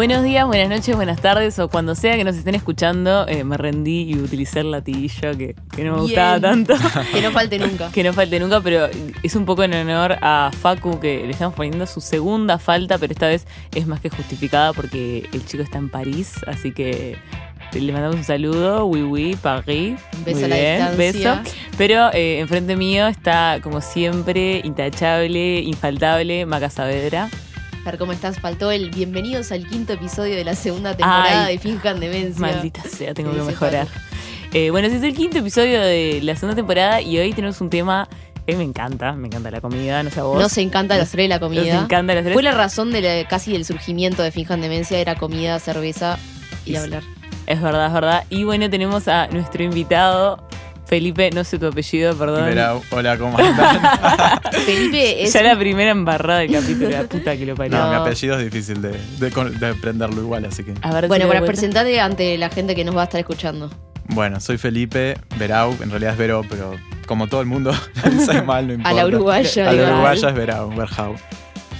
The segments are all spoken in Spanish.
Buenos días, buenas noches, buenas tardes o cuando sea que nos estén escuchando, eh, me rendí y utilicé el latiguillo que, que no me gustaba Bien. tanto. Que no falte nunca. que no falte nunca, pero es un poco en honor a Facu que le estamos poniendo su segunda falta, pero esta vez es más que justificada porque el chico está en París, así que le mandamos un saludo, oui oui, Paris. Un beso Muy a la bien, distancia. beso. Pero eh, enfrente mío está, como siempre, intachable, infaltable, Maca Saavedra. Ver cómo estás. Faltó el bienvenidos al quinto episodio de la segunda temporada Ay, de Finjan Demencia. Maldita sea, tengo que mejorar. Eh, bueno, ese es el quinto episodio de la segunda temporada y hoy tenemos un tema que me encanta, me encanta la comida, no sé a vos. Nos encanta los tres la comida. Nos encanta los tres. Fue la razón de la- casi del surgimiento de Finjan Demencia, era comida, cerveza y Y- hablar. Es verdad, es verdad. Y bueno, tenemos a nuestro invitado, Felipe, no sé tu apellido, perdón. Hola, ¿cómo andan? Felipe es Ya la primera embarrada del capítulo, la puta que lo parió. No, No. mi apellido es difícil de, de, de aprenderlo igual, así que. A ver, Bueno, para presentarte ante la gente que nos va a estar escuchando. Bueno, soy Felipe Verau, en realidad es Vero, pero como todo el mundo dice mal, no importa. A la uruguaya, A la uruguaya es Verau, Verhau.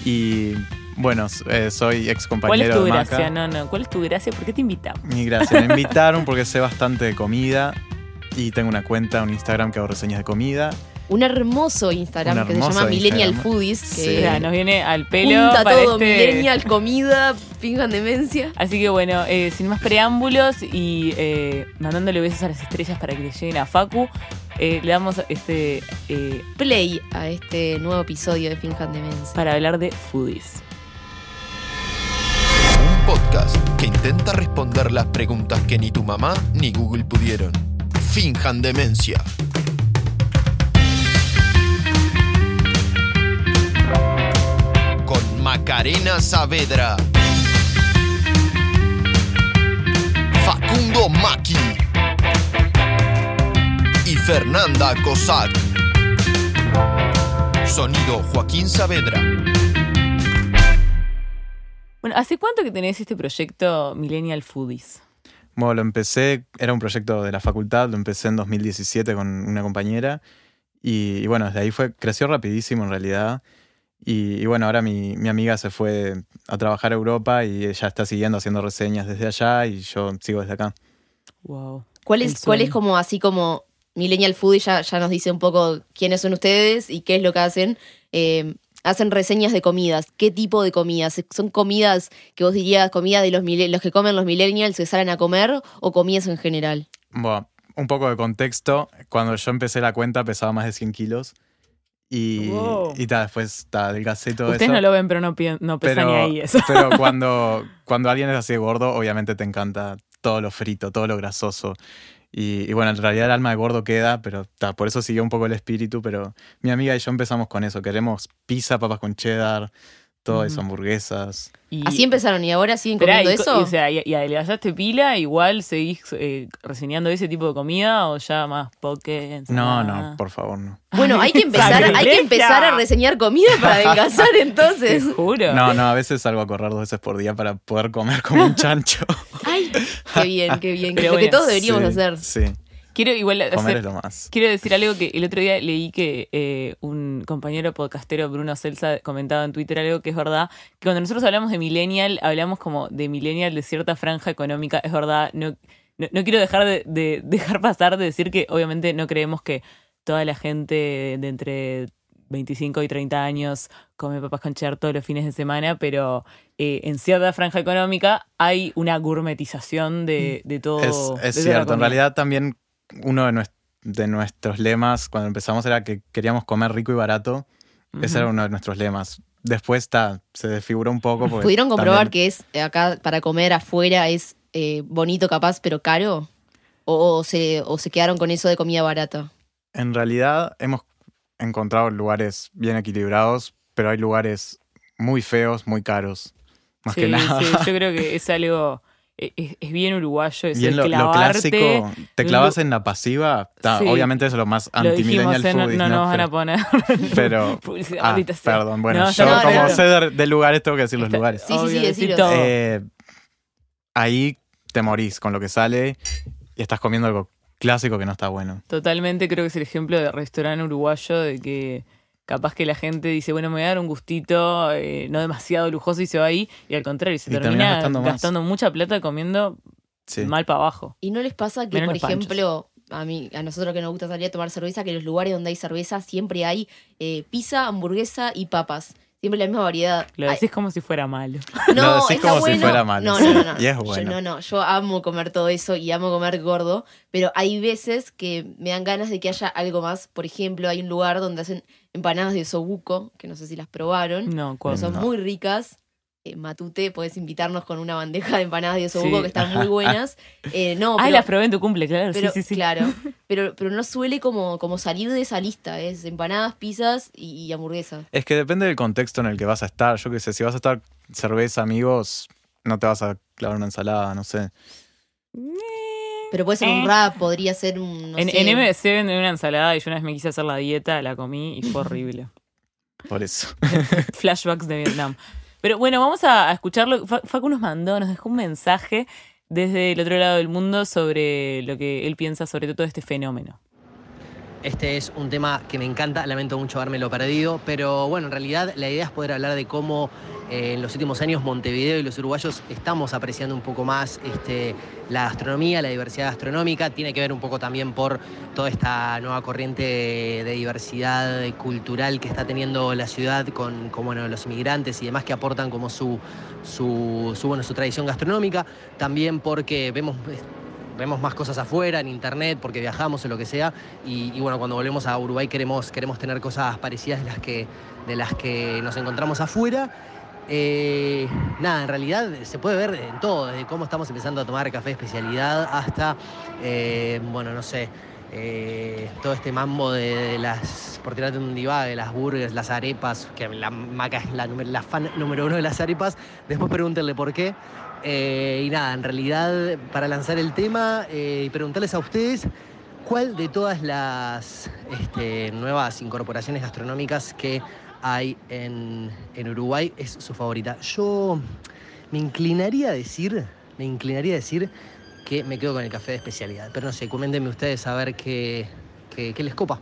Y bueno, eh, soy ex ¿Cuál es compañero tu de gracia? Maca. No, no, ¿cuál es tu gracia? ¿Por qué te invitamos? Mi gracia. Me invitaron porque sé bastante de comida y tengo una cuenta, un Instagram que hago reseñas de comida. Un hermoso Instagram Un que se llama Millennial. Foodies, Sí. nos viene al pelo junta para todo, este... Millennial, comida, Finjan Demencia. Así que bueno, eh, sin más preámbulos y eh, mandándole besos a las estrellas para que le lleguen a Facu, eh, le damos este eh, Play a este nuevo episodio de Finjan Demencia. para hablar de foodies. Un podcast que intenta responder las preguntas que ni tu mamá ni Google pudieron. Finjan demencia. Con Macarena Saavedra. Facundo Maki. Y Fernanda Cossack. Sonido Joaquín Saavedra. Bueno, ¿hace cuánto que tenés este proyecto Millennial Foodies? Bueno, lo empecé, era un proyecto de la facultad, lo empecé en 2017 con una compañera y, y bueno, desde ahí fue, creció rapidísimo en realidad y, y bueno, ahora mi, mi amiga se fue a trabajar a Europa y ella está siguiendo haciendo reseñas desde allá y yo sigo desde acá. Wow. ¿Cuál es, ¿Cuál es sueño. como así como Millennial Foodies ya, ya nos dice un poco quiénes son ustedes y qué es lo que hacen? Eh, hacen reseñas de comidas. ¿Qué tipo de comidas? ¿Son comidas que vos dirías comida de los, los que comen los millennials que salen a comer o comidas en general? Bueno, un poco de contexto, cuando yo empecé la cuenta pesaba más de 100 kilos y, Wow. y ta, después ta, adelgacé todo Ustedes eso. no lo ven, pero no, no pesa ni ahí eso. pero cuando, cuando alguien es así de gordo, obviamente te encanta todo lo frito, todo lo grasoso. Y, bueno, en realidad el alma de gordo queda, pero por eso siguió un poco el espíritu. Pero mi amiga y yo empezamos con eso. Queremos pizza, papas con cheddar, Ujú. hamburguesas. Y- Así empezaron y ahora siguen Esperá, comiendo y, eso. y, o sea, y, y adelgazaste pila, igual seguís eh, reseñando ese tipo de comida o ya más poke. No, no, por favor, no. bueno, hay que empezar, hay que empezar a reseñar comida para adelgazar Te entonces. juro. No, no, a veces salgo a correr dos veces por día para poder comer como un chancho. Ay, qué bien, qué bien. Pero lo que todos deberíamos Sí, hacer. Sí, Quiero igual comer es lo más. Quiero decir algo que el otro día leí que eh, un compañero podcastero, Bruno Celsa, comentaba en Twitter algo que es verdad, que cuando nosotros hablamos de millennial, hablamos como de millennial de cierta franja económica, es verdad, no, no, no quiero dejar de, de- dejar pasar de decir que obviamente no creemos que toda la gente de entre 25 y 30 años come papas con cheddar todos los fines de semana, pero eh, en cierta franja económica hay una gourmetización de, de todo. Es, cierto, en realidad también uno de, nues- de nuestros lemas cuando empezamos era que queríamos comer rico y barato. Ese era uno de nuestros lemas. Después ta, se desfiguró un poco. ¿Pudieron comprobar también- que es eh, acá para comer afuera es eh, bonito capaz pero caro? ¿O, o se, ¿O se quedaron con eso de comida barata? En realidad hemos encontrado lugares bien equilibrados, pero hay lugares muy feos, muy caros. Más Sí, que nada. sí, yo creo que es algo. E, Es, es bien uruguayo eso Bien de lo, lo clásico, te clavas en la pasiva. ta, Sí. Obviamente eso es lo más Lo dijimos, anti-millennial eh, no, no nos van a Pero- poner. Pero, ah, perdón, bueno, No, yo como sé de, de lugares tengo que decir los lugares. Sí, sí, sí, obvio, decir decilo. todo. Eh, ahí te morís con lo que sale y estás comiendo algo clásico que no está bueno. Totalmente creo que es el ejemplo de restaurante uruguayo de que capaz que la gente dice, bueno, me voy a dar un gustito eh, no demasiado lujoso y se va ahí, y al contrario, se Y termina gastando, gastando mucha plata comiendo Sí. mal para abajo. ¿Y no les pasa que, Menos por panchos. ejemplo, a mí, a nosotros que nos gusta salir a tomar cerveza, que en los lugares donde hay cerveza siempre hay eh, pizza, hamburguesa y papas? Siempre la misma variedad. Lo Ay, decís como si fuera malo. No, Lo decís está como si bueno. fuera malo, No, no, no, no. Y es Yo, bueno. no, no. Yo amo comer todo eso y amo comer gordo, pero hay veces que me dan ganas de que haya algo más. Por ejemplo, hay un lugar donde hacen empanadas de osobuco, que no sé si las probaron, No, pero son No. muy ricas. Eh, Matute, podés invitarnos con una bandeja de empanadas de osobuco Sí. que están muy buenas. Eh, no, Ah, pero- las probé en tu cumple, claro. pero, sí, sí, sí. Claro, pero, pero no suele como, como salir de esa lista, es empanadas, pizzas y, y hamburguesas. Es que depende del contexto en el que vas a estar. Yo qué sé, si vas a estar cerveza, amigos, no te vas a clavar una ensalada, no sé. Pero puede ser Eh. un rap, podría ser un. no en, sé. en MBC venden una ensalada y yo una vez me quise hacer la dieta, la comí y fue horrible. Por eso. Flashbacks de Vietnam. Pero bueno, vamos a, escucharlo. Fa- Facu nos mandó, nos dejó un mensaje desde el otro lado del mundo sobre lo que él piensa sobre todo este fenómeno. Este es un tema que me encanta, lamento mucho habérmelo perdido, pero bueno, en realidad la idea es poder hablar de cómo eh, en los últimos años Montevideo y los uruguayos estamos apreciando un poco más este, la gastronomía, la diversidad gastronómica. Tiene que ver un poco también por toda esta nueva corriente de, diversidad cultural que está teniendo la ciudad con, los inmigrantes y demás que aportan como su, su tradición gastronómica. También porque vemos vemos más cosas afuera, en internet, porque viajamos o lo que sea. Y, bueno, cuando volvemos a Uruguay queremos, queremos tener cosas parecidas de las que, de las que nos encontramos afuera. Eh, nada, en realidad se puede ver en todo, desde cómo estamos empezando a tomar café especialidad hasta, eh, bueno, no sé, eh, todo este mambo de, de las, por tirarte un divague, las burgers, las arepas, que la maca es la, la fan número uno de las arepas, después pregúntenle por qué. Eh, y nada, en realidad, para lanzar el tema eh, y preguntarles a ustedes cuál de todas las este, nuevas incorporaciones gastronómicas que hay en, en, Uruguay es su favorita. Yo me inclinaría a decir, me inclinaría a decir que me quedo con el café de especialidad. Pero no sé, coméntenme ustedes a ver qué, qué, qué les copa.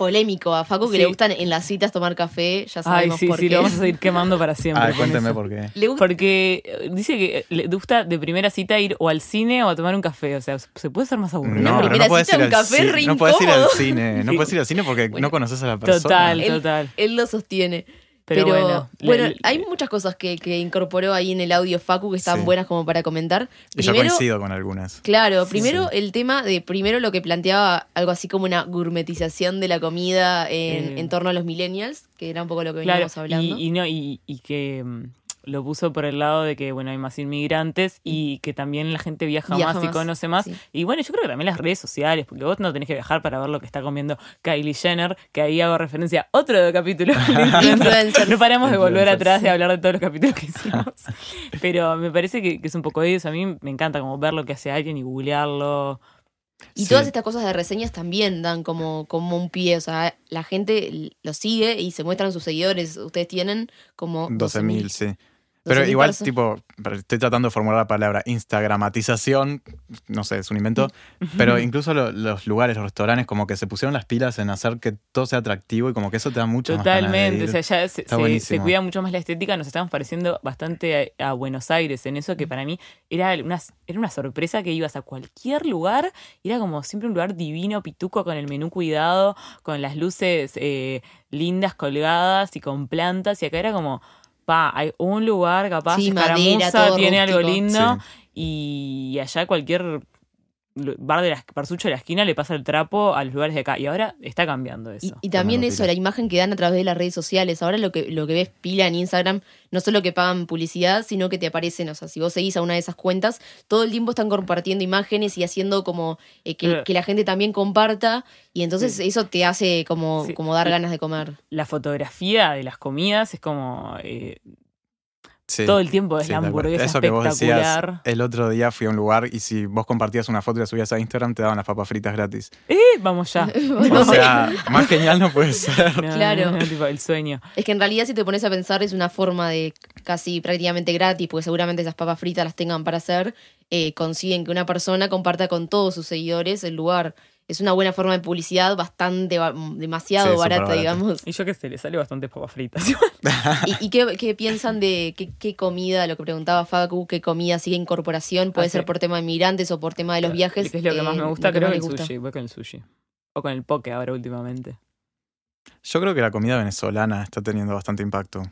Polémico a Facu que Sí. le gustan en las citas tomar café, ya Ay, sabemos sí, por sí, qué. lo vamos a seguir quemando para siempre. Ah, con cuénteme eso. por qué. Le gusta- Porque eh, dice que le gusta de primera cita ir o al cine o a tomar un café. O sea, se puede ser más aburrido. No, pero primera no puedes cita, ir un al café cine. re No puedes ir al incómodo. cine. No puedes ir al cine porque Bueno. no conoces a la persona. Total, Él- total. Él lo sostiene. Pero, Pero, bueno, bueno, le- hay muchas cosas que, que incorporó ahí en el audio Facu que están Sí. buenas como para comentar. Y yo Primero, coincido con algunas. Claro, Sí, primero sí. el tema de, primero lo que planteaba algo así como una gourmetización de la comida en, Eh. en torno a los millennials, que era un poco lo que Claro, veníamos hablando. y, y no, y, y que mm, lo puso por el lado de que bueno hay más inmigrantes y que también la gente viaja, Viaja más y conoce más. sí. Y bueno, yo creo que también las redes sociales, porque vos no tenés que viajar para ver lo que está comiendo Kylie Jenner, que ahí hago referencia a otro de capítulo. No paramos de volver atrás de hablar de todos los capítulos que hicimos. Pero me parece que, que es un poco eso. A mí me encanta como ver lo que hace alguien y googlearlo. Y Sí. todas estas cosas de reseñas también dan como, como un pie. O sea, la gente lo sigue y se muestran sus seguidores. Ustedes tienen como 12.000, 12.000. sí. Pero 12.000 igual, tipo, estoy tratando de formular la palabra instagramatización, no sé, es un invento, pero incluso lo- los lugares, los restaurantes, como que se pusieron las pilas en hacer que todo sea atractivo y como que eso te da mucho más ganas de Totalmente, ir. o sea, ya se, Está se- buenísimo. se cuida mucho más la estética, nos estamos pareciendo bastante a, a Buenos Aires en eso que para mí era una, era una sorpresa que ibas a cualquier lugar, y era como siempre un lugar divino, pituco, con el menú cuidado, con las luces eh, lindas colgadas y con plantas, y acá era como, pa, hay un lugar capaz, Sí, madera, escaramuza, todo tiene algo lindo, y allá cualquier bar de la, parsucho de la esquina le pasa el trapo a los lugares de acá, y ahora está cambiando eso. Y, y también eso, la imagen que dan a través de las redes sociales. Ahora lo que, lo que ves pila en Instagram, no solo que pagan publicidad, sino que te aparecen, o sea, si vos seguís a una de esas cuentas, todo el tiempo están compartiendo imágenes y haciendo como eh, que, la gente también comparta. Y entonces eso te hace como, Sí. como dar Y- ganas de comer. la fotografía de las comidas es como eh, Sí. todo el tiempo es Sí, la hamburguesa Eso que vos decías, espectacular. el otro día fui a un lugar y si vos compartías una foto y la subías a Instagram, te daban las papas fritas gratis. Eh, vamos ya. O sea, más genial no puede ser. No, Claro. no, no, tipo, el sueño. Es que en realidad si te pones a pensar es una forma de casi prácticamente gratis, porque seguramente esas papas fritas las tengan para hacer, eh, consiguen que una persona comparta con todos sus seguidores el lugar. Es una buena forma de publicidad, bastante, ba- demasiado Sí, barata, barata. digamos. Y yo qué sé, le sale bastante papas fritas. ¿Y, y qué, qué piensan de qué, qué comida, lo que preguntaba Facu, qué comida sigue incorporación? Puede Ah, ser sí. por tema de migrantes o por tema de los viajes. Que es lo que más eh, me gusta, lo que creo que el gusta. sushi. Voy con el sushi. O con el poke ahora últimamente. Yo creo que la comida venezolana está teniendo bastante impacto.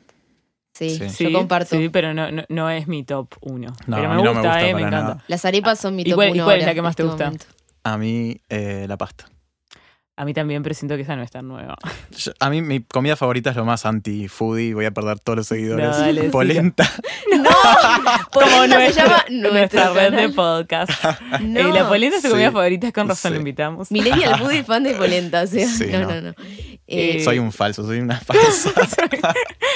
Sí, Sí. yo comparto. Sí, pero no, no, no es mi top uno. No, pero a me no gusta, me gusta eh, me encanta. nada. Las arepas son mi ¿Y top cuál- y uno cuál es la que más te este gusta? momento. A mí, eh, la pasta. A mí también, pero siento que esa no es tan nueva. Yo- a mí, mi comida favorita es lo más anti-foodie. Voy a perder todos los seguidores. No, dale, sí. Polenta. ¡No! Polenta se llama nuestra red de podcast. No. Eh, la polenta es tu Sí. comida favorita, con razón Sí. lo invitamos. Millennial Food y fan de polenta, o sea, Sí, no, no. no, no. Eh, Soy un falso, soy una falsa.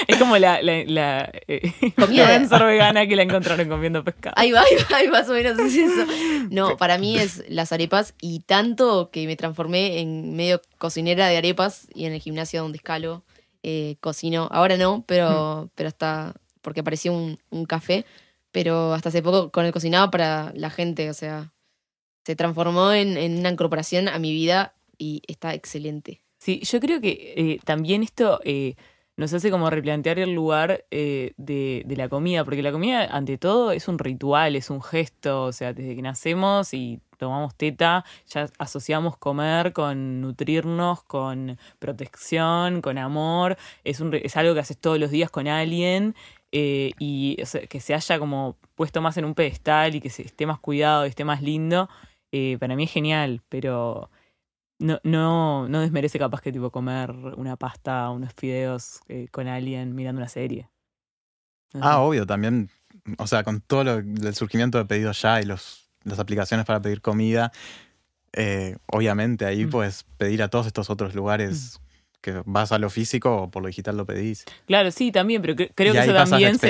es como la, la, la eh, influencer vegana que la encontraron comiendo pescado. Ahí va, ahí va, ahí más o menos es eso. No, para mí es las arepas y tanto que me transformé en medio cocinera de arepas y en el gimnasio donde escalo eh, cocino. Ahora no, pero, pero hasta porque apareció un, un café, pero hasta hace poco con el cocinaba para la gente, o sea, se transformó en, en una incorporación a mi vida y está excelente. Sí, yo creo que eh, también esto eh, nos hace como replantear el lugar eh, de, la comida, porque la comida, ante todo, es un ritual, es un gesto, o sea, desde que nacemos y tomamos teta, ya asociamos comer con nutrirnos, con protección, con amor, es, un, es algo que haces todos los días con alguien. eh, y que se haya como puesto más en un pedestal y que se esté más cuidado y esté más lindo, eh, para mí es genial, pero no, no, no desmerece capaz que tipo comer una pasta, unos fideos eh, con alguien mirando una serie. No sé. Ah, obvio, también. O sea, con todo lo, el surgimiento de pedidos ya y los, las aplicaciones para pedir comida, eh, obviamente ahí Mm. puedes pedir a todos estos otros lugares que vas a lo físico o por lo digital lo pedís. Claro, sí, también, pero cre- creo Y que eso también es,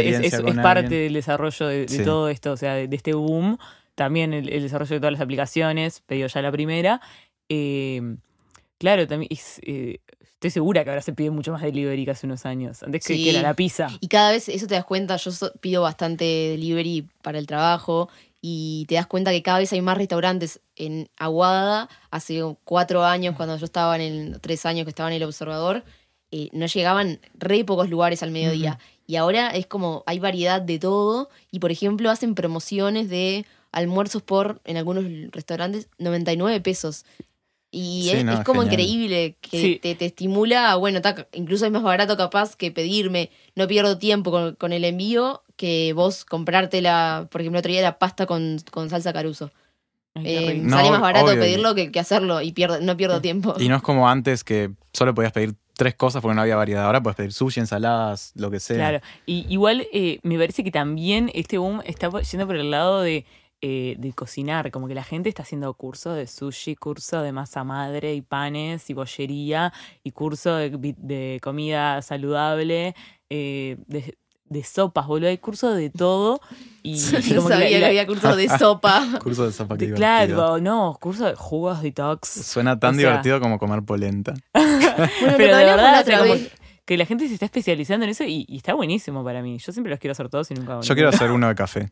parte del desarrollo de, de Sí. todo esto, o sea, de, de este boom. También el, el desarrollo de todas las aplicaciones, pedido ya la primera. Eh, claro, también es, eh, estoy segura que ahora se pide mucho más delivery que hace unos años. Antes que, Sí. que era la pizza. Y cada vez, eso te das cuenta, yo so- pido bastante delivery para el trabajo y te das cuenta que cada vez hay más restaurantes en Aguada. Hace cuatro años, cuando yo estaba en el, tres años que estaba en el observador, eh, no llegaban re pocos lugares al mediodía. Y ahora es como, hay variedad de todo y por ejemplo hacen promociones de almuerzos por, en algunos restaurantes, 99 pesos. Y Sí, es, no, es es como genial. increíble que Sí. te, te estimula, bueno, ta, incluso es más barato capaz que pedirme, no pierdo tiempo con, con el envío, que vos comprarte la, por ejemplo, otro día la pasta con, con salsa caruso. Eh. No, sale más barato obvio, pedirlo que, que hacerlo y pierdo, no pierdo tiempo. Y no es como antes que solo podías pedir tres cosas porque no había variedad. Ahora puedes pedir sushi, ensaladas, lo que sea. Claro, y igual eh, me parece que también este boom está yendo por el lado de, eh, de cocinar, como que la gente está haciendo curso de sushi, curso de masa madre y panes y bollería, y curso de, comida saludable, eh, de, de sopas, boludo, hay curso de todo. Y, y Yo como que la- sabía que, había cursos de sopa. Curso de sopa que claro, no, curso de jugos detox. Suena tan O sea- divertido como comer polenta. Bueno, Pero que de verdad, como vez. que la gente se está especializando en eso y, y está buenísimo para mí. Yo siempre los quiero hacer todos y nunca hago Yo quiero hacer uno de café.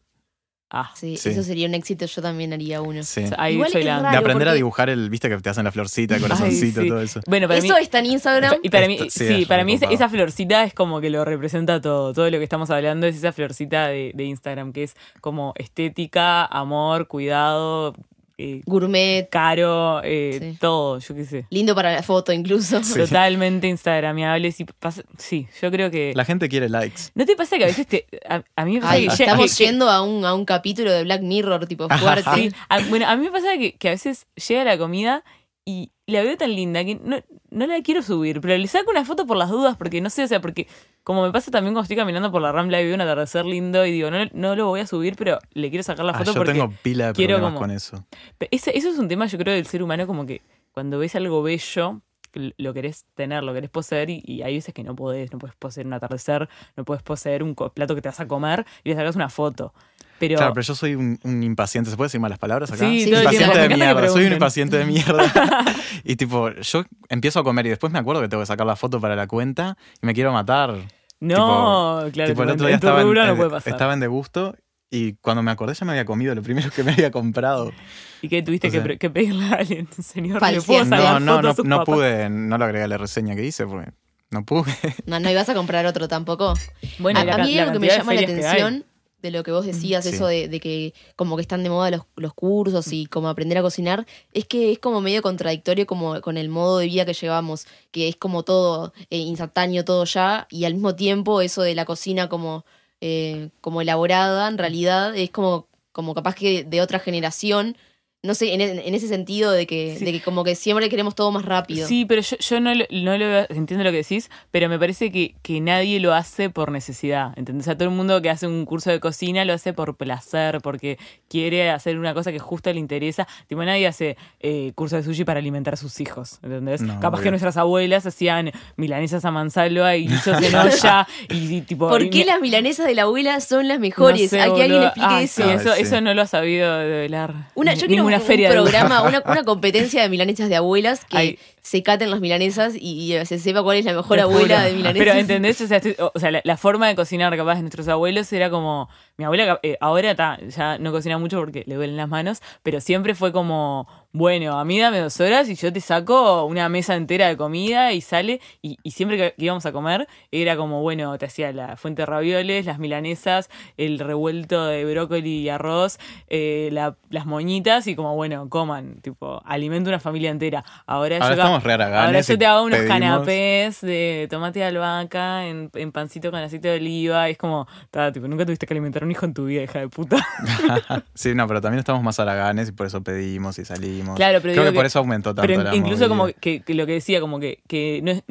Ah, Sí, Sí. eso sería un éxito, yo también haría uno. Sí. ahí Igual soy es la- raro. De aprender a dibujar el, viste que te hacen la florcita, el corazoncito, Ay, sí. todo eso. Bueno, para Eso mí, está en Instagram. y para mí, Esto- sí, para mí esa florcita es como que lo representa todo. Todo lo que estamos hablando es esa florcita de, de Instagram, que es como estética, amor, cuidado, eh, Gourmet. caro, eh, Sí. todo, yo qué sé. Lindo para la foto incluso. Totalmente instagramiable. Sí, pasa- sí, yo creo que... La gente quiere likes. ¿No te pasa que a veces te... A, a mí me pasa Ay, que... estamos que- yendo a un, a un capítulo de Black Mirror tipo fuerte. Sí, a- bueno, a mí me pasa que, que a veces llega la comida y la veo tan linda que no, no la quiero subir, pero le saco una foto por las dudas, porque no sé, o sea, porque como me pasa también cuando estoy caminando por la Rambla y veo un atardecer lindo y digo, no, no lo voy a subir, pero le quiero sacar la Ah, foto yo porque tengo pila de quiero problemas como- con eso. Ese- eso es un tema, yo creo, del ser humano, como que cuando ves algo bello, lo querés tener, lo querés poseer, y, y hay veces que no podés, no puedes poseer un atardecer, no puedes poseer un plato que te vas a comer y le sacas una foto. Pero, Claro, pero yo soy un, un impaciente. ¿Se puede decir malas palabras acá? Sí, todo tiempo. impaciente de mierda. Soy un impaciente de mierda. y tipo, yo empiezo a comer y después me acuerdo que tengo que sacar la foto para la cuenta y me quiero matar. no, claro, tipo, el otro día en estaba en, no puede pasar. estaba en degusto Y cuando me acordé ya me había comido lo primero que me había comprado. ¿Y qué tuviste O que, sea- pre- que pedirle a alguien? Señor, ¿le puedo No, no, no, no pude, no lo agregué a la reseña que hice porque no pude. No, no ibas a comprar otro tampoco. Bueno, a, la a mí la algo que me llama la atención de lo que vos decías, Sí. eso de, de que como que están de moda los, los cursos y como aprender a cocinar, es que es como medio contradictorio como con el modo de vida que llevamos, que es como todo eh, instantáneo, todo ya, y al mismo tiempo eso de la cocina como, eh, como elaborada, en realidad es como, como capaz que de otra generación. No sé, en, en ese sentido de que, Sí. de que como que siempre queremos todo más rápido. Sí, pero yo, yo no, lo, no lo entiendo lo que decís, pero me parece que, que nadie lo hace por necesidad. ¿Entendés? O sea, todo el mundo que hace un curso de cocina lo hace por placer, porque quiere hacer una cosa que justo le interesa. Tipo, nadie hace eh, curso de sushi para alimentar a sus hijos. ¿Entendés? No, Capaz que nuestras abuelas hacían milanesas a mansalva y guisos en olla y, y tipo. ¿Por y qué las milanesas de la abuela son las mejores? no sé, Hay que alguien explique Ah, eso. Sí, eso, sí. eso no lo ha sabido develar. Una, yo quiero un, Ninguna un feria de- programa, una, una competencia de milanesas de abuelas que Ay. Se caten las milanesas y, y se sepa cuál es la mejor Te abuela juro. de milanesas. Pero entendés, o sea, estoy- o sea, la, la forma de cocinar capaz de nuestros abuelos era como. Mi abuela eh, ahora ta, ya no cocina mucho porque le duelen las manos, pero siempre fue como, bueno, a mí dame dos horas y yo te saco una mesa entera de comida y sale. Y, y siempre que íbamos a comer, era como, bueno, te hacía la fuente de ravioles, las milanesas, el revuelto de brócoli y arroz, eh, la- las moñitas y como, bueno, coman, tipo, alimento una familia entera. Ahora, Ahora yo re haraganes Ahora yo y te hago unos pedimos- canapés de tomate de albahaca en, en pancito con aceite de oliva. Y es como, ta, tipo, nunca tuviste que alimentar a un hijo en tu vida, hija de puta. sí, no, pero también estamos más haraganes y por eso pedimos y salimos. Claro, pero Creo que por eso aumentó tanto Pero la incluso como que, que lo que decía, como que, que no es-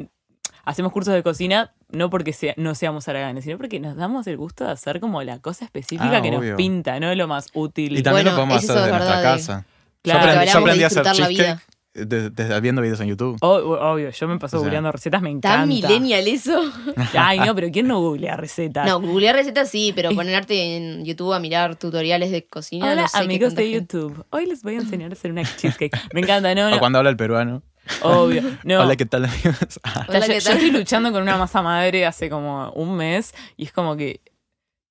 hacemos cursos de cocina no porque sea, no seamos haraganes, sino porque nos damos el gusto de hacer como la cosa específica Ah, que obvio. nos pinta, no lo más útil. Y también Bueno, lo podemos hacer desde nuestra de- casa. Claro, yo aprendí, que yo de aprendí a hacer cheesecake desde, desde viendo videos en YouTube. O- obvio, yo me paso O sea, googleando recetas, me encanta. ¿Tan millennial eso? Ay, no, pero ¿quién no googlea recetas? No, googlear recetas sí, pero ponerte en YouTube a mirar tutoriales de cocina. Hola no sé qué amigos de gente. YouTube, hoy les voy a enseñar a hacer una cheesecake. Me encanta, no, O cuando habla el peruano. obvio. No, Hola, ¿qué tal, amigos? Ah, Hola, yo, ¿qué yo tal? estoy luchando con una masa madre hace como un mes y es como que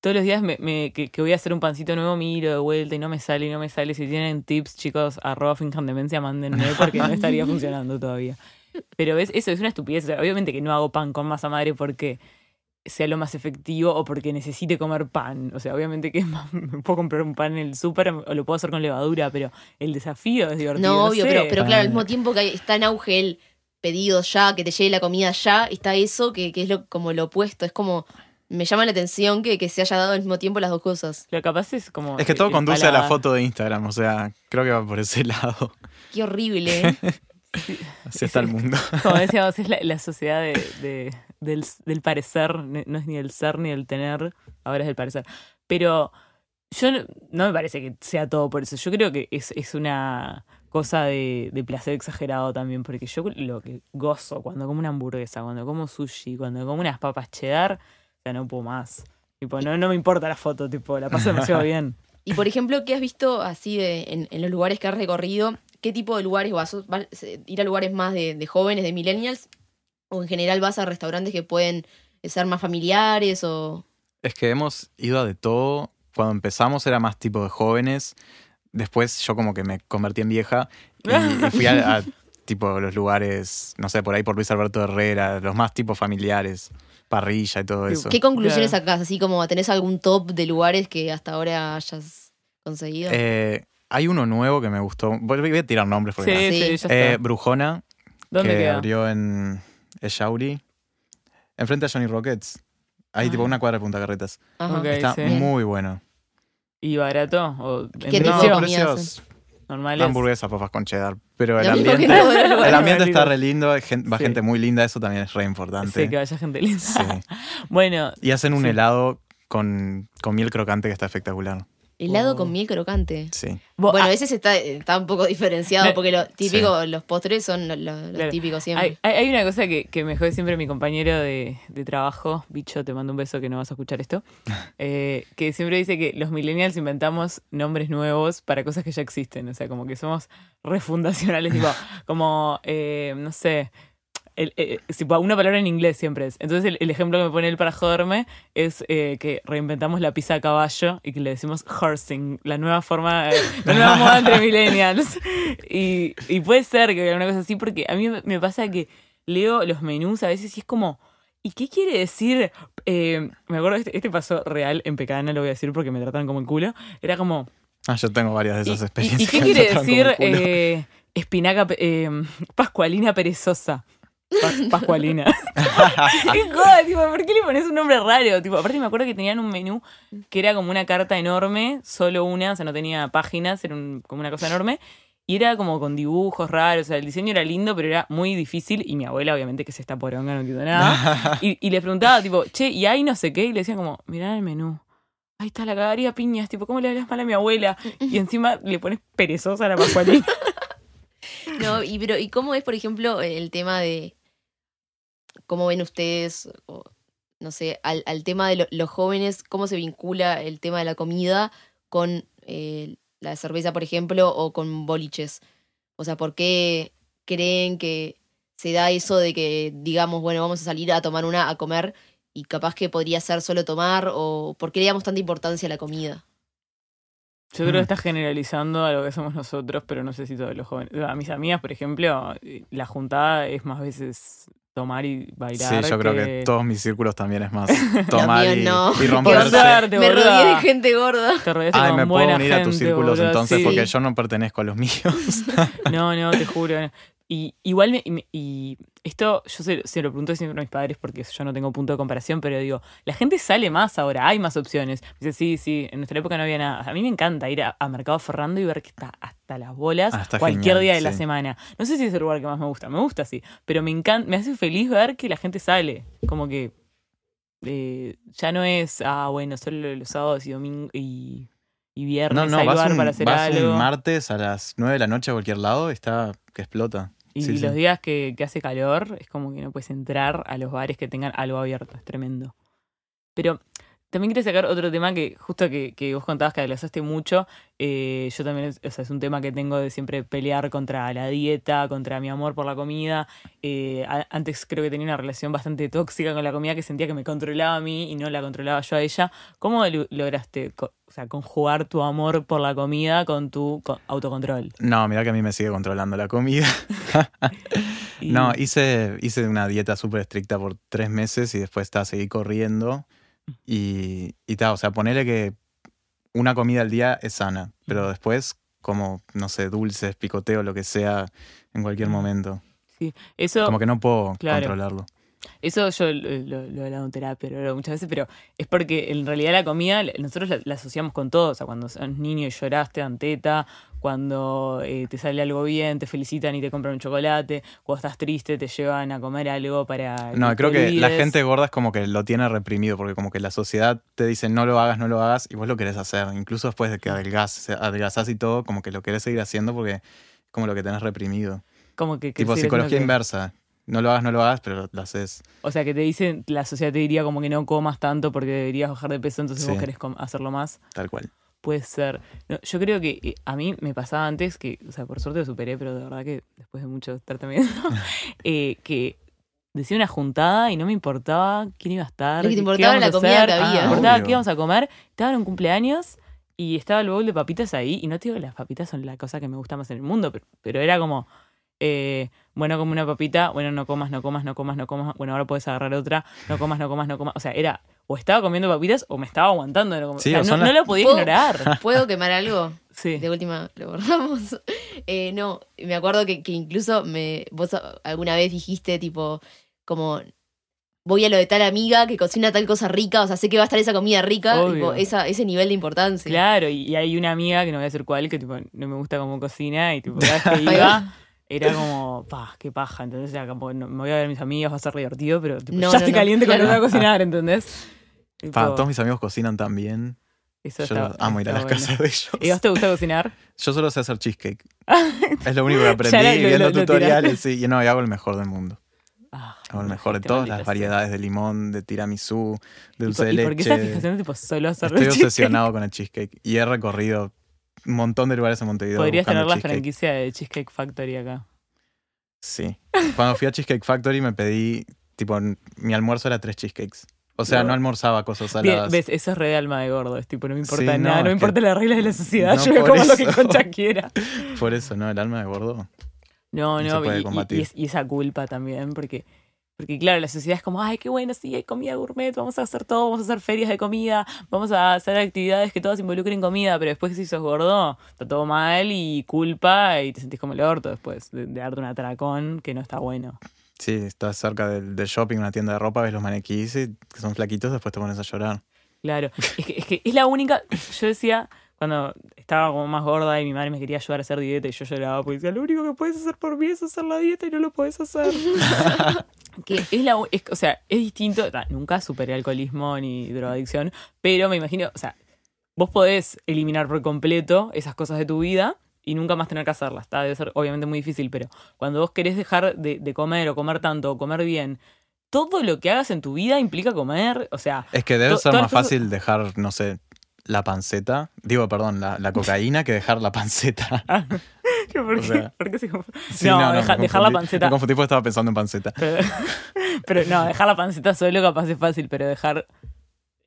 todos los días me, me- que, que voy a hacer un pancito nuevo miro de vuelta y no me sale y no me sale. Si tienen tips, chicos, arroba finjan demencia, mándenme porque no estaría funcionando todavía. Pero ves, eso es una estupidez. O sea, obviamente que no hago pan con masa madre porque sea lo más efectivo o porque necesite comer pan. O sea, obviamente que me puedo comprar un pan en el súper o lo puedo hacer con levadura, pero el desafío es divertido. No, obvio, sé. pero, pero claro, al mismo tiempo que está en auge el pedido ya, que te llegue la comida ya, está eso que, que es lo, como lo opuesto. Es como, me llama la atención que, que se haya dado al mismo tiempo las dos cosas. Lo capaz es como... Es que todo conduce a la foto de Instagram, o sea, creo que va por ese lado. Qué horrible, ¿eh? Así está el mundo. Como decíamos, es la, la sociedad de, de- del, del parecer, no es ni el ser ni el tener, ahora es el parecer. Pero yo no, no me parece que sea todo por eso. Yo creo que es, es una cosa de, de placer exagerado también, porque yo lo que gozo cuando como una hamburguesa, cuando como sushi, cuando como unas papas cheddar, ya no puedo más. Tipo, no, no me importa la foto, tipo, la paso demasiado bien. Y por ejemplo, ¿qué has visto así de, en, en los lugares que has recorrido? ¿Qué tipo de lugares vas? ¿Vas a ir a lugares más de, de jóvenes, de millennials? ¿O en general vas a restaurantes que pueden ser más familiares? o Es que hemos ido a de todo. Cuando empezamos era más tipo de jóvenes. Después yo como que me convertí en vieja y, y fui a, a, tipo los lugares, no sé, por ahí por Luis Alberto Herrera, los más tipo familiares, parrilla y todo eso. ¿Qué conclusiones Claro. sacás? Así como, ¿tenés algún top de lugares que hasta ahora hayas conseguido? Eh, hay uno nuevo que me gustó. Voy a tirar nombres porque Sí, Sí. sí, ya Eh, está. Brujona, ¿Dónde que queda? abrió en Echauri, enfrente a Johnny Rockets. Ahí tipo Ah. una cuadra de Punta Carretas. Está sí. muy bueno. ¿Y barato? ¿O en ¿Qué tipo no, de precios normales? hamburguesas, papas con cheddar. Pero el Lo mismo que ambiente, el ambiente está re lindo, hay gen- va Sí. gente muy linda, eso también es re importante. Sí, que vaya gente linda. Sí. bueno, Y hacen un Sí. helado con, con miel crocante que está espectacular. Helado Oh. con miel crocante. Sí. Bueno, ah, ese se está, está un poco diferenciado porque lo típico, los postres son lo- lo- los Claro. típicos siempre. hay, hay- hay una cosa que, que me jode siempre mi compañero de, de trabajo, bicho, te mando un beso que no vas a escuchar esto, eh, que siempre dice que los millennials inventamos nombres nuevos para cosas que ya existen, o sea, como que somos refundacionales, tipo, como, eh, no sé, el- eh, tipo, una palabra en inglés siempre es. Entonces el, el ejemplo que me pone él para joderme es eh, que reinventamos la pizza a caballo y que le decimos horsing, la nueva forma, eh, la nueva moda entre millennials. Y, y puede ser que haya una cosa así porque a mí me- pasa que leo los menús a veces y es como... ¿Y qué quiere decir? Eh, me acuerdo, este, este pasó real en no lo voy a decir porque me tratan como el culo. Era como, Ah, yo tengo varias de ¿Y, esas y- experiencias. y qué quiere decir el eh, espinaca, eh, pascualina perezosa? Pa- pascualina. qué joda, tipo, ¿por qué le pones un nombre raro? Tipo, aparte me acuerdo que tenían un menú que era como una carta enorme, solo una, o sea, no tenía páginas, era un- como una cosa enorme. Y era como con dibujos raros, o sea, el diseño era lindo, pero era muy difícil. Y mi abuela, obviamente, que es esta poronga, no entiendo nada. Y, y le preguntaba, tipo, che, ¿y hay no sé qué? Y le decía como, mirá el menú. Ahí está, la cagaría piñas. Tipo, ¿cómo le hablas mal a mi abuela? Y encima le pones perezosa a la pascualina. No, y, pero, ¿y cómo es, por ejemplo, el tema de cómo ven ustedes, o, no sé, al, al tema de lo- los jóvenes, cómo se vincula el tema de la comida con eh, la cerveza, por ejemplo, o con boliches? O sea, ¿por qué creen que se da eso de que, digamos, bueno, vamos a salir a tomar una, a comer, y capaz que podría ser solo tomar, o por qué le damos tanta importancia a la comida? Yo creo que Mm. estás generalizando a lo que somos nosotros, pero no sé si todos los jóvenes. A mis amigas, por ejemplo, la juntada es más veces tomar y bailar. Sí, yo creo que todos mis círculos también es más tomar y, no. y romperse. Me rodeé de gente gorda. Te rodeaste Ay, con me puedo unir a tus círculos entonces sí. porque yo no pertenezco a los míos. No, no, te juro. Y igual, me, y me- y esto yo se, se lo pregunto siempre a mis padres porque yo no tengo punto de comparación, pero digo, la gente sale más ahora, hay más opciones. Me dice, sí, sí, en nuestra época no había nada. A mí me encanta ir a, a Mercado Ferrando y ver que está hasta las bolas Ah, cualquier genial, día de la semana. No sé si es el lugar que más me gusta, me gusta sí, pero me encanta, me hace feliz ver que la gente sale. Como que eh, ya no es, ah, bueno, solo los sábados y domingos y, y viernes No, no, hay vas, un, para hacer vas algo. un martes a las 9 de la noche a cualquier lado, está que explota. Y Sí, sí. los días que, que hace calor es como que no puedes entrar a los bares que tengan algo abierto, es tremendo. Pero también quería sacar otro tema que justo que, que vos contabas que adelgazaste mucho, eh, yo también, o sea, es un tema que tengo de siempre pelear contra la dieta, contra mi amor por la comida. Eh, a- antes creo que tenía una relación bastante tóxica con la comida que sentía que me controlaba a mí y no la controlaba yo a ella. ¿Cómo lo- lograste co- o sea, conjugar tu amor por la comida con tu co- autocontrol? No, mira que a mí me sigue controlando la comida. Y- No, hice, hice una dieta súper estricta por tres meses y después ta, seguí corriendo. Y, y ta, o sea, ponele que una comida al día es sana, pero después como, no sé, dulces, picoteo, lo que sea, en cualquier momento. Eso, Como que no puedo Claro. controlarlo. Eso yo lo, lo- he hablado en terapia lo hablado muchas veces, pero es porque en realidad la comida nosotros la, la asociamos con todo. O sea, cuando sos niño y lloraste, dan teta. Cuando eh, te sale algo bien, te felicitan y te compran un chocolate. Cuando estás triste, te llevan a comer algo para. No, creo que la gente gorda es como que lo tiene reprimido, porque como que la sociedad te dice no lo hagas, no lo hagas, y vos lo querés hacer. Incluso después de que adelgazas, adelgazás y todo, como que lo querés seguir haciendo porque es como lo que tenés reprimido. Como que, que tipo psicología que- inversa. No lo hagas, no lo hagas, pero lo haces. O sea, que te dicen, la sociedad te diría como que no comas tanto porque deberías bajar de peso, entonces vos querés hacerlo más. Tal cual. Puede ser. No, yo creo que eh, a mí me pasaba antes que, o sea, por suerte lo superé, pero de verdad que después de mucho tratamiento, eh, que decía una juntada y no me importaba quién iba a estar. Lo que te qué importaba la a comida hacer, que Me había. importaba Obvio. qué íbamos a comer. Estaba en un cumpleaños y estaba el bowl de papitas ahí. Y no te digo que las papitas son la cosa que me gusta más en el mundo, pero, pero era como. eh, bueno, como una papita, bueno, no comas, no comas, no comas, no comas, bueno, ahora puedes agarrar otra, no comas, no comas, no comas. O sea, era, o estaba comiendo papitas o me estaba aguantando. no comer. Sí, o sea, o no, son no las- lo podía ¿Puedo- ignorar. ¿Puedo quemar algo? Sí. De última lo borramos. Eh, no, me acuerdo que, que incluso me vos alguna vez dijiste tipo como voy a lo de tal amiga que cocina tal cosa rica, o sea, sé que va a estar esa comida rica, tipo, esa, ese nivel de importancia. Claro, y, y hay una amiga que no voy a decir cuál, que tipo, no me gusta cómo cocina, y tipo, cada vez que iba, era como, pa, qué paja. Entonces era como, no, me voy a ver a mis amigas, va a ser divertido, pero tipo, No, ya no, estoy no, caliente cuando claro. voy a cocinar, ¿entendés? Pa, todos mis amigos cocinan eso Yo está- amo ir a las bueno. casas de ellos. ¿Y vos te gusta cocinar? Yo solo sé hacer cheesecake. es lo único que aprendí lo- viendo lo- lo tutoriales. Sí, y no, y hago el mejor del mundo. Ah, Hago el mejor de todas las sea. variedades de limón, de tiramisú, de ¿Y dulce de y leche. por qué esa fijación tipo solo hacer Estoy cheesecake? obsesionado con el cheesecake. Y he recorrido un montón de lugares en Montevideo. Podrías tener la cheesecake. franquicia de Cheesecake Factory acá. Sí. Cuando fui a Cheesecake Factory me pedí, tipo, mi almuerzo era tres cheesecakes. O sea, no almorzaba cosas saladas. ves, eso es re de alma de gordo. Es tipo, no me importa Sí, nada, no, me es que- importa las reglas de la sociedad. No, yo me como lo que eso. Concha quiera. Por eso, ¿no? El alma de gordo. No, No no, y- y, combatir. y es- y esa culpa también, porque, porque claro, la sociedad es como, ay, qué bueno, sí, hay comida gourmet, vamos a hacer todo, vamos a hacer ferias de comida, vamos a hacer actividades que todas involucren comida, pero después si sos gordo, está todo mal y culpa y te sentís como el orto después de, de darte un atracón que no está bueno. Sí, estás cerca del, del shopping, una tienda de ropa, ves los maniquíes y- que son flaquitos, después te pones a llorar. Claro, es que, es que es la única, yo decía, cuando estaba como más gorda y mi madre me quería ayudar a hacer dieta y yo lloraba porque decía, lo único que puedes hacer por mí es hacer la dieta y no lo puedes hacer. que es la, es- o sea, es distinto, nunca superé alcoholismo ni drogadicción, pero me imagino, o sea, vos podés eliminar por completo esas cosas de tu vida y nunca más tener que hacerlas, ta, debe ser obviamente muy difícil, pero cuando vos querés dejar de, de comer o comer tanto o comer bien, todo lo que hagas en tu vida implica comer, o sea, Es que debe ser más fácil dejar, no sé, la panceta. Digo, perdón, la, la cocaína que dejar la panceta. ¿Por O qué? sea, ¿Por qué se Sí, no, deja- dejar la panceta. Me confundí porque estaba pensando en panceta. Pero, pero no, dejar la panceta solo capaz es fácil, pero dejar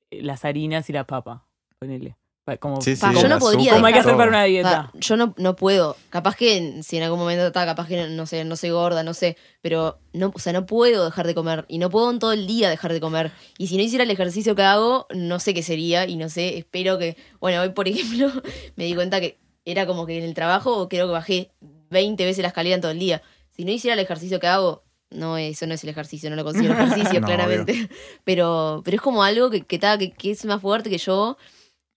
las harinas y la papa. Ponele. Pa- Como, Sí, sí, Pa, yo no podría como hay que hacer para una dieta. sea, yo no, no puedo. Capaz que si en algún momento está, capaz que no sé, no soy gorda, no sé. Pero no, o sea, no puedo dejar de comer. Y no puedo en todo el día dejar de comer. Y si no hiciera el ejercicio que hago, no sé qué sería. Y no sé, espero que. Bueno, hoy, por ejemplo, me di cuenta que era como que en el trabajo creo que bajé 20 veces la escalera en todo el día. Si no hiciera el ejercicio que hago, no, eso no es el ejercicio, no lo considero ejercicio, No, claramente. Pero, pero es como algo que, que, ta, que, que es más fuerte que yo.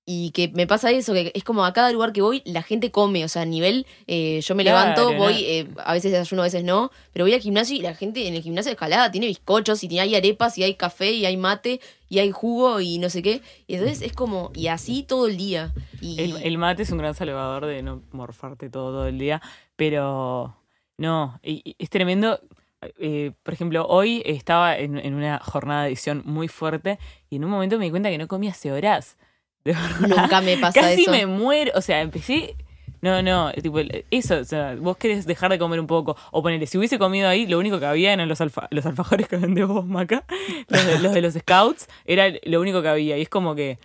Y que me pasa eso, que es como a cada lugar que voy, la gente come, o sea, a nivel, eh, yo me levanto, voy, eh, a veces desayuno, a veces no, pero voy al gimnasio y la gente en el gimnasio de escalada tiene bizcochos y tiene, hay arepas y hay café y hay mate y hay jugo y no sé qué. Y entonces es como, y así todo el día. Y, El, el mate es un gran salvador de no morfarte todo, todo el día, pero no, y- y es tremendo. Eh, por ejemplo, hoy estaba en, en una jornada de edición muy fuerte y en un momento me di cuenta que no comía hace horas. De nunca me pasa Casi eso. me muero. O sea, empecé. No, no, tipo, eso, o sea, vos querés dejar de comer un poco. O ponele, si hubiese comido ahí, lo único que había eran los, alfa- los alfajores que vendés vos, Maca. Los de, los de los scouts, era lo único que había. Y es como que,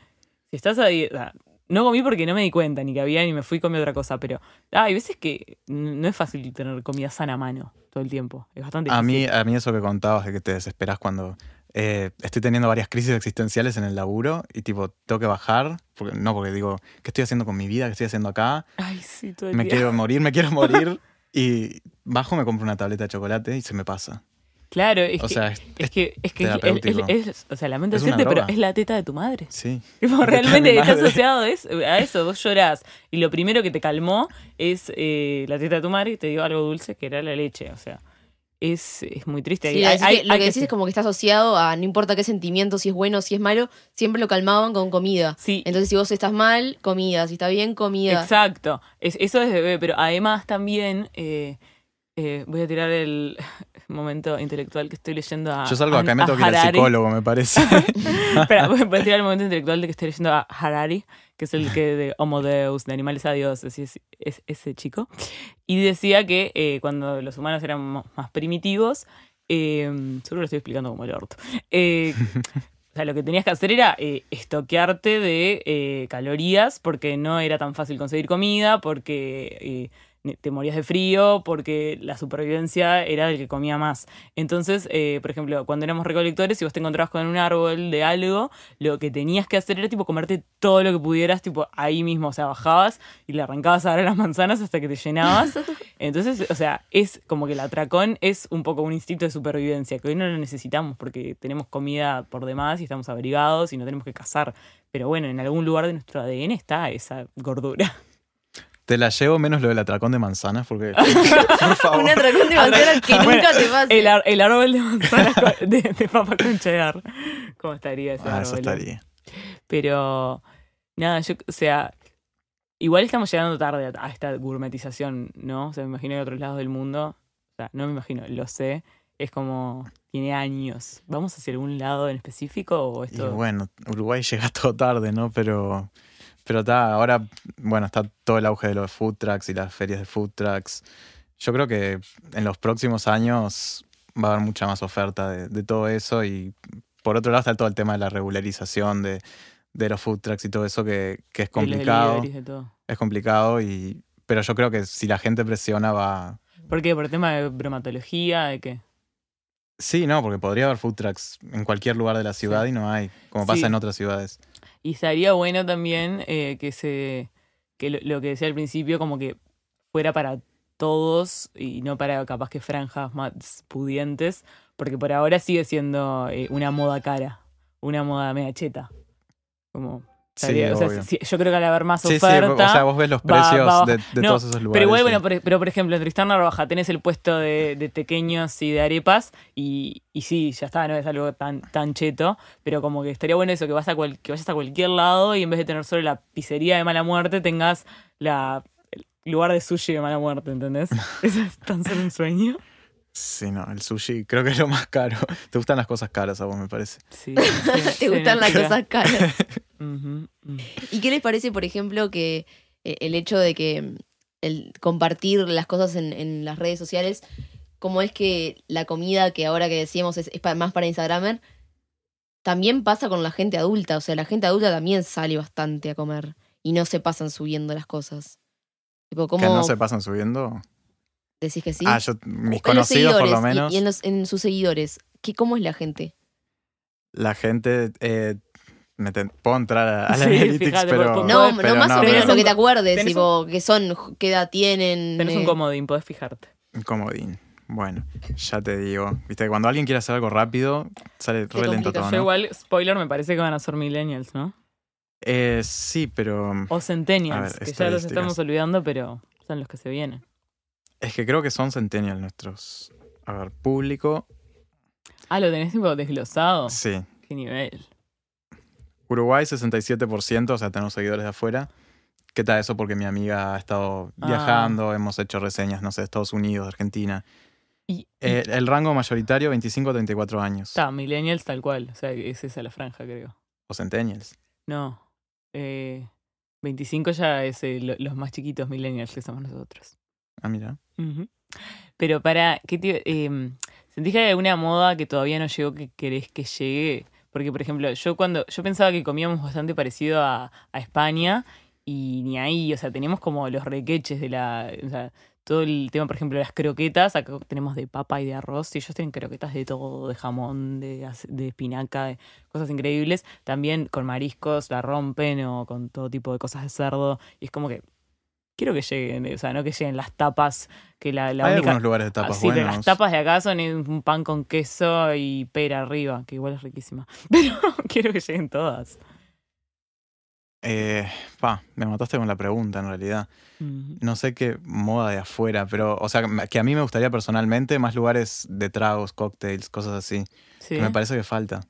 si estás ahí. o sea, no comí porque no me di cuenta ni que había ni me fui y comí otra cosa, pero ah, hay veces que no es fácil tener comida sana a mano todo el tiempo. Es bastante A mí, difícil. a mí eso que contabas de que te desesperas cuando eh, estoy teniendo varias crisis existenciales en el laburo y tipo, tengo que bajar, porque, no porque digo, ¿qué estoy haciendo con mi vida? ¿Qué estoy haciendo acá? Ay, sí, todo el Me día. quiero morir, me quiero morir. Y bajo, me compro una tableta de chocolate y se me pasa. Claro, es O que, sea, es- es que, es, que es- o sea, lamento decirte, pero es la teta de tu madre. Sí. De realmente está asociado a eso, vos llorás y lo primero que te calmó es eh, la teta de tu madre y te dio algo dulce que era la leche, o sea, es, es muy triste. Sí, Hay- así hay- que lo hay que decís es como que está asociado a no importa qué sentimiento, si es bueno, si es malo, siempre lo calmaban con comida. Sí, Entonces, si vos estás mal, comida. Si está bien, comida. exacto, es, eso es bebé, pero además también eh, eh, voy a tirar el momento intelectual que estoy leyendo a Yo salgo acá y me a tengo que ir al psicólogo, me parece. Espera, voy voy a tirar el momento intelectual de que estoy leyendo a Harari, que es el que de Homo Deus, de animales a Dios, es, es- es ese chico. Y decía que eh, cuando los humanos éramos más primitivos, eh, seguro lo estoy explicando como el orto. eh, o sea, lo que tenías que hacer era eh, estoquearte de eh, calorías porque no era tan fácil conseguir comida, porque eh, te morías de frío, porque la supervivencia era del que comía más. Entonces, eh, por ejemplo, cuando éramos recolectores, si vos te encontrabas con un árbol de algo, lo que tenías que hacer era tipo comerte todo lo que pudieras, tipo ahí mismo, o sea, bajabas y le arrancabas a dar las manzanas hasta que te llenabas. Entonces, o sea, es como que el atracón es un poco un instinto de supervivencia, que hoy no lo necesitamos porque tenemos comida por demás y estamos abrigados y no tenemos que cazar. Pero bueno, en algún lugar de nuestro ADN está esa gordura. Te la llevo menos lo del atracón de manzanas, porque. por favor. Un atracón de manzana que Bueno, nunca te pase. El, ar- el árbol de manzanas de, de papa con cheddar. ¿Cómo estaría ese Ah, árbol? eso estaría. Pero, nada, yo, o sea, igual estamos llegando tarde a, esta gourmetización, ¿no? O sea, me imagino de otros lados del mundo. O sea, no me imagino, lo sé. Es como, tiene años. ¿Vamos hacia algún lado en específico o Y esto? bueno, Uruguay llega todo tarde, ¿no? Pero. Pero está, ahora, bueno, está todo el auge de los food trucks y las ferias de food trucks. Yo creo que en los próximos años va a haber mucha más oferta de, de todo eso y por otro lado está todo el tema de la regularización de, de los food trucks y todo eso que, que es complicado. deliveries de todo. Es complicado y pero yo creo que si la gente presiona va ¿Por qué? ¿Por el tema de bromatología? ¿De qué? Sí, no, porque podría haber food trucks en cualquier lugar de la ciudad y no hay, como pasa Sí. en otras ciudades. Y estaría bueno también eh, que se que lo, lo que decía al principio, como que fuera para todos y no para capaz que franjas más pudientes, porque por ahora sigue siendo eh, una moda cara, una moda media cheta. Como Sí, estaría- o sea, obvio. si- yo creo que al haber más Sí, sí, oferta. o sea, vos ves los precios va- de, de no, todos esos lugares. Pero igual, bueno, por, pero por ejemplo, en Tristán Narvaja tenés el puesto de, de pequeños y de arepas, y, y sí, ya está, no es algo tan, tan cheto, pero como que estaría bueno eso, que, vas a cual- que vayas a cualquier lado y en vez de tener solo la pizzería de mala muerte, tengas la el lugar de sushi de mala muerte, ¿entendés? Eso es tan solo un sueño. Sí, no, el sushi creo que es lo más caro. Te gustan las cosas caras a vos, me parece. Sí, Te gustan las cosas caras. ¿Y qué les parece, por ejemplo, que eh, el hecho de que mm, el compartir las cosas en, en las redes sociales, como es que la comida que ahora que decíamos es, es pa- más para Instagramer, también pasa con la gente adulta. O sea, la gente adulta también sale bastante a comer y no se pasan subiendo las cosas. Tipo, ¿cómo Que no se pasan subiendo. Decís que sí? Ah, yo, mis conocidos por lo y- menos, Y, en, los- en sus seguidores, ¿qué, ¿cómo es la gente? la gente... eh, me puedo entrar a, a la Sí, analytics, fíjate, pero... por- No, no, más o menos lo que te acuerdes, tipo, que son, qué edad tienen. Tenés un eh, comodín, podés fijarte. Un comodín. Bueno, ya te digo. Viste, que cuando alguien quiere hacer algo rápido, sale re lento todo, Yo ¿no? igual, spoiler, me parece que van a ser millennials, ¿no? Eh, sí, pero O centennials, ver, que ya los estamos olvidando, pero son los que se vienen. Es que creo que son centennial nuestros. A ver, público. Ah, lo tenés tipo desglosado. Sí. Qué nivel. Uruguay 67%, o sea, tenemos seguidores de afuera. ¿Qué tal eso? Porque mi amiga ha estado Ah. viajando, hemos hecho reseñas, no sé, de Estados Unidos, de Argentina. Y, y- Eh, el rango mayoritario, 25 a 34 años. está, millennials tal cual. O sea, es esa la franja, creo. O centennials. No. Eh, 25 ya es eh, lo- los más chiquitos millennials que somos nosotros. Ah, mira. Pero para, ¿qué te, eh, ¿sentís que hay alguna moda que todavía no llegó que querés que llegue? Porque, por ejemplo, yo cuando yo pensaba que comíamos bastante parecido a, España y ni ahí, o sea, tenemos como los requeches de la... O sea, todo el tema, por ejemplo, las croquetas, acá tenemos de papa y de arroz, y ellos tienen croquetas de todo, de jamón, de, de espinaca, de cosas increíbles. También con mariscos la rompen o con todo tipo de cosas de cerdo. Y es como que quiero que lleguen, o sea, no que lleguen las tapas, que la, la Hay única... algunos lugares de tapas sí, pero las tapas de acá son un pan con queso y pera arriba, que igual es riquísima. Pero quiero que lleguen todas. Eh, pa, me mataste con la pregunta en realidad. No sé qué moda de afuera, pero, o sea, que a mí me gustaría personalmente más lugares de tragos, cócteles, cosas así. Sí. Que me parece que falta.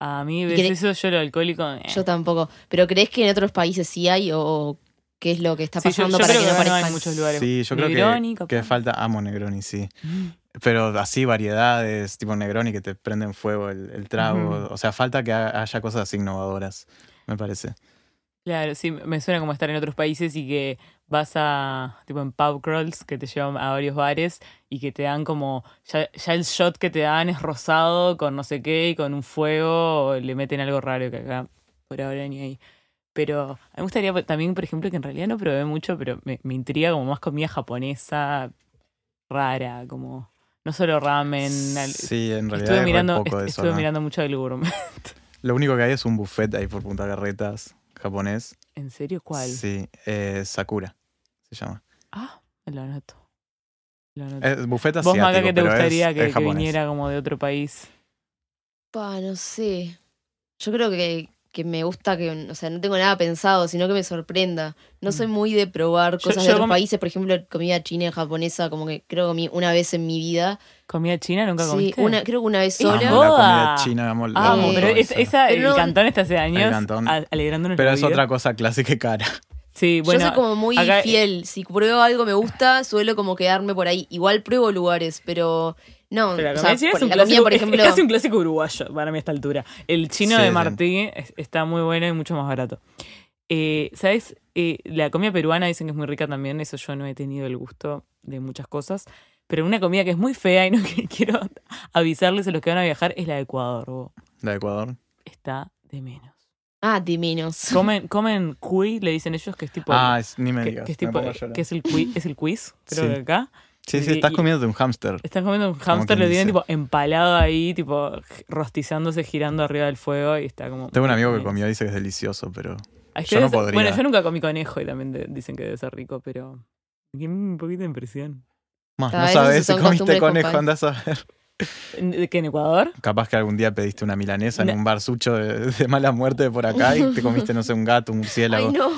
A mí, ¿Y ves eso, yo lo alcohólico. eh. Yo tampoco. ¿Pero crees que en otros países sí hay o qué es lo que está Sí, yo- pasando yo para creo que no que no hay aparezcan? muchos lugares. Sí, yo creo Negroni, que, que falta. Amo Negroni, sí. Pero así variedades, tipo Negroni que te prenden fuego el, el trago. O sea, falta que ha- haya cosas así innovadoras, me parece. Claro, sí, me suena como estar en otros países y que vas a, tipo en pub crawls, que te llevan a varios bares y que te dan como, ya, ya el shot que te dan es rosado con no sé qué y con un fuego, o le meten algo raro que acá por ahora ni ahí. Pero a mí me gustaría también, por ejemplo, que en realidad no probé mucho, pero me, me intriga como más comida japonesa rara, como no solo ramen. Sí, en realidad estuve mirando, poco de est- eso. estuve ¿no? mirando mucho del gourmet. Lo único que hay es un buffet ahí por Punta Carretas, japonés. ¿En serio cuál? Sí, eh, Sakura se llama. Ah, lo anoto. Lo anoto. Es buffet Vos, asiático, Maca, que te es- gustaría es que, que viniera como de otro país? Pa, no sé. Yo creo que, que me gusta que, o sea, no tengo nada pensado, sino que me sorprenda. No soy muy de probar Yo- cosas yo de otros países, por ejemplo, comida china y japonesa, como que creo que comí una vez en mi vida. ¿Comida china nunca Sí, comiste? una, creo que una vez sola. Amo la comida china, amo, Amo, Amo pero todo es- esa, Pero el no- cantón está hace años cantón. alegrándonos Pero la es vida. otra cosa clásica y cara. Sí, bueno, yo soy como muy acá- fiel. Si pruebo algo me gusta, suelo como quedarme por ahí. Igual pruebo lugares, pero no. pero la o sea, por- es un la clásico, comida, por es- ejemplo. es casi un clásico uruguayo para mí a esta altura. El chino Sí, de sí. Martí es- está muy bueno y mucho más barato. Eh, ¿Sabes? Eh, la comida peruana dicen que es muy rica también, eso yo no he tenido el gusto. de muchas cosas. Pero una comida que es muy fea y no que quiero avisarles a los que van a viajar es la de Ecuador. bo. La de Ecuador. Está de menos. Ah, de menos. Comen, comen cuy, le dicen ellos, que es tipo. ah, es- ni me que, digas. que es me tipo, llorar. que es el quiz, es el quiz, creo Sí. que acá. Sí, sí, estás y- comiendo un hámster. Están comiendo un hámster, lo tienen tipo empalado ahí, tipo rostizándose, girando arriba del fuego y está como. Tengo un amigo que comió y dice que es delicioso, pero yo no podría. Bueno, yo nunca comí conejo y también de- dicen que debe ser rico, pero. da Un poquito de impresión. más, A no veces sabes si comiste conejo, andás a ver. ¿De que en Ecuador? Capaz que algún día pediste una milanesa en No. un bar sucho de, de mala muerte de por acá y te comiste, no sé, un gato, un murciélago. Ay, no.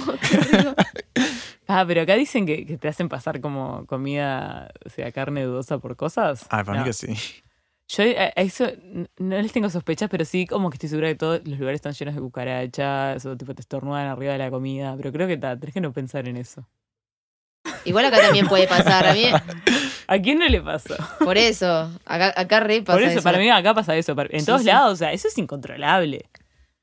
Ah, pero acá dicen que, que te hacen pasar como comida, o sea, carne dudosa por cosas. Ah, para No. mí que sí. Yo a, a eso no les tengo sospechas, pero sí como que estoy segura que todos los lugares están llenos de cucarachas o tipo te estornudan arriba de la comida. Pero creo que ta, tenés que no pensar en eso. Igual acá también puede pasar. A mí, ¿A quién no le pasó? por eso, acá, acá re pasa Por eso, eso. para mí acá pasa eso. En Sí, todos sí. lados, o sea, eso es incontrolable.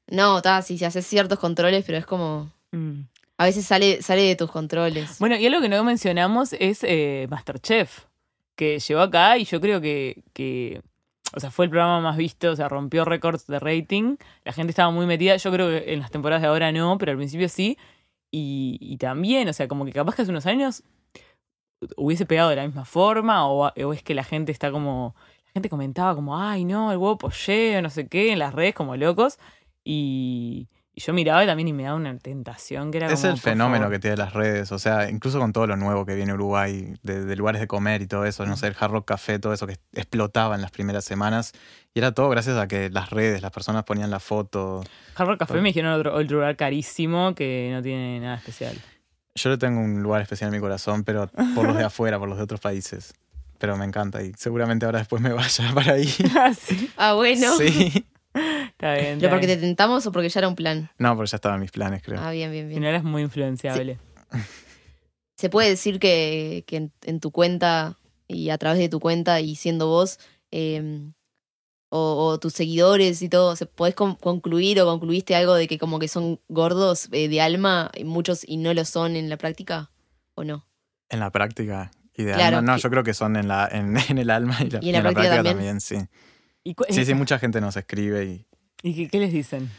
No, está, sí, se haces ciertos controles, pero es como. Mm. A veces sale, sale de tus controles. Bueno, y algo que no mencionamos es eh, Masterchef, que llegó acá y yo creo que, que, o sea, fue el programa más visto, o sea, rompió récords de rating. La gente estaba muy metida, yo creo que en las temporadas de ahora no, pero al principio sí. Y, también, o sea, como que capaz que hace unos años hubiese pegado de la misma forma o, o es que la gente está como, la gente comentaba como, ay no, el huevo polleo, no sé qué, en las redes como locos. Y, y yo miraba y también y me daba una tentación que era Es como, el fenómeno favor. que tiene las redes, o sea, incluso con todo lo nuevo que viene a Uruguay, de, de lugares de comer y todo eso, no sé, el Hard Rock Café, todo eso que explotaba en las primeras semanas. Y era todo gracias a que las redes, las personas ponían la foto. Hard Rock Café me dijeron otro, otro lugar carísimo que no tiene nada especial. Yo le tengo un lugar especial en mi corazón, pero por los de afuera, por los de otros países. Pero me encanta y seguramente ahora después me vaya para ahí. Ah, sí. Ah, bueno. Sí. Está bien. ¿Pero porque te tentamos o porque ya era un plan? No, porque ya estaban mis planes, creo. Ah, bien, bien, Y bien. no eres muy influenciable. Se puede decir que, que en, en tu cuenta y a través de tu cuenta y siendo vos, eh, o, o tus seguidores y todo, ¿se podés con- concluir o concluiste algo de que como que son gordos eh, de alma, y muchos y no lo son en la práctica? ¿O no? En la práctica. Y de Claro, alma, no, que- yo creo que son en, la, en, en el alma y, la, Y en la práctica también. sí. ¿Y, Sí, sí, mucha gente nos escribe y, ¿y qué, qué les dicen?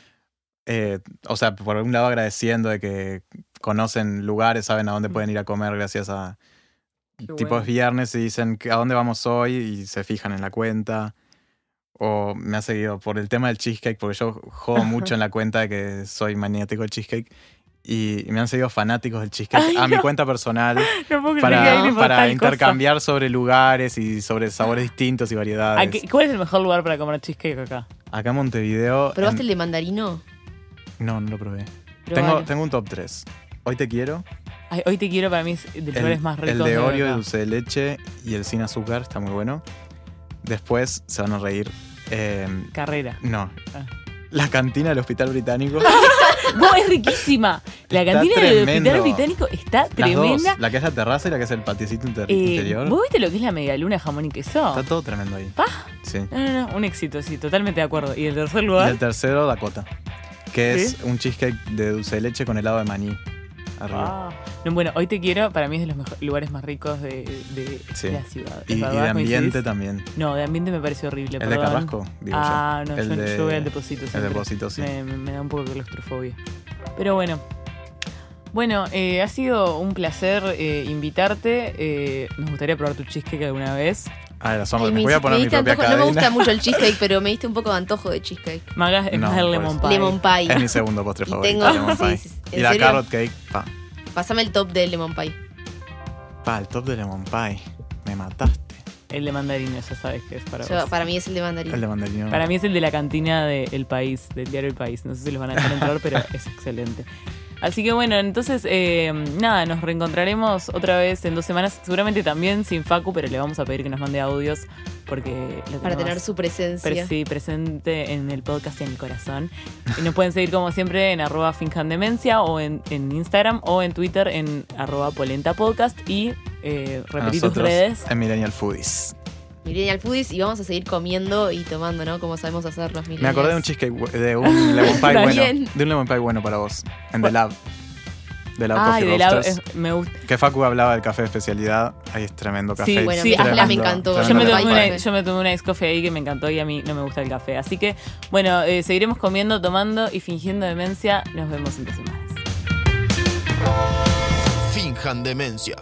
eh, o sea, por un lado agradeciendo de que conocen lugares, saben a dónde pueden ir a comer gracias a... Qué tipo bueno. es viernes y dicen a dónde vamos hoy y se fijan en la cuenta. O me ha seguido por el tema del cheesecake, porque yo jodo mucho en la cuenta de que soy maniático del cheesecake. Y me han seguido fanáticos del cheesecake Ay, a mi cuenta personal No puedo para, para intercambiar sobre lugares y sobre sabores distintos y variedades. ¿A qué- ¿Cuál es el mejor lugar para comer cheesecake acá? Acá en Montevideo... ¿Probaste el de mandarino? No, no lo probé. Tengo, tengo un top 3. Hoy te quiero. Ay, hoy te quiero, para mí es de los El, más ricos. el de Oreo, de dulce de leche y el sin azúcar está muy bueno. Después se van a reír. eh, Carrera. no. Ah. La cantina del Hospital Británico. ¡Vos, es riquísima! La Está cantina del. Hospital Británico está tremenda. dos. La que es la terraza y la que es el patiecito inter- Eh, interior. ¿Vos viste lo que es la medialuna jamón y queso? Está todo tremendo ahí. Pa. Sí. No, no, no, un éxito, sí, totalmente de acuerdo. ¿Y el tercer Y lugar? el tercero, Dakota. Que ¿Sí? es un cheesecake de dulce de leche con helado de maní. Arriba. Ah. No, bueno, hoy te quiero, para mí es de los lugares más ricos de, de Sí. la ciudad. y, de ambiente también. No, de ambiente me parece horrible. El de. Carrasco, digo Ah, yo. no, el yo, de, yo voy al depósito. El depósito, sí. me, me- me da un poco de claustrofobia. Pero bueno. Bueno, eh, ha sido un placer eh, invitarte. Eh, nos gustaría probar tu cheesecake alguna vez. Ah, Ay, me me voy a poner mi propia antojo- cadena. No me gusta mucho el cheesecake, pero me diste un poco de antojo de cheesecake. Magas es No, más el lemon pie. Lemon pie. Es mi segundo postre Y favorito. tengo- lemon sí, pie. sí, y ¿en la serio? carrot cake, pa. Pásame el top del lemon pie. Pa, el top de lemon pie. Me mataste. El de mandarina, ya sabes que es para Yo- vos. para mí es el de mandarín. El de mandarino. Para mí es el de la cantina de El País, del diario El País. No sé si los van a dejar entrar, pero es excelente. Así que bueno, entonces, eh, nada, nos reencontraremos otra vez en dos semanas. Seguramente también sin Facu, pero le vamos a pedir que nos mande audios porque lo Para tener su presencia. pre- sí, presente en el podcast y en el corazón. Y nos pueden seguir como siempre en arroba finjandemencia o en, en Instagram o en Twitter en arroba polenta podcast y eh, repetir tus redes. En Millennial Foodies. Millennial Foodies y vamos a seguir comiendo y tomando, ¿no? Como sabemos hacer los millennials. Me acordé de un cheesecake, de un lemon pie bueno. De un lemon pie bueno para vos. En The Lab. de la Ay, Coffee de la, Roasters. es- me gusta. Que Facu hablaba del café de especialidad. Ahí es tremendo café. Sí, Bueno, sí, a mí tremendo, me encantó. Yo me, tomé una, yo me tomé una Ice Coffee ahí que me encantó y a mí no me gusta el café. Así que, bueno, eh, seguiremos comiendo, tomando y fingiendo demencia. Nos vemos en dos semanas. Finjan demencia.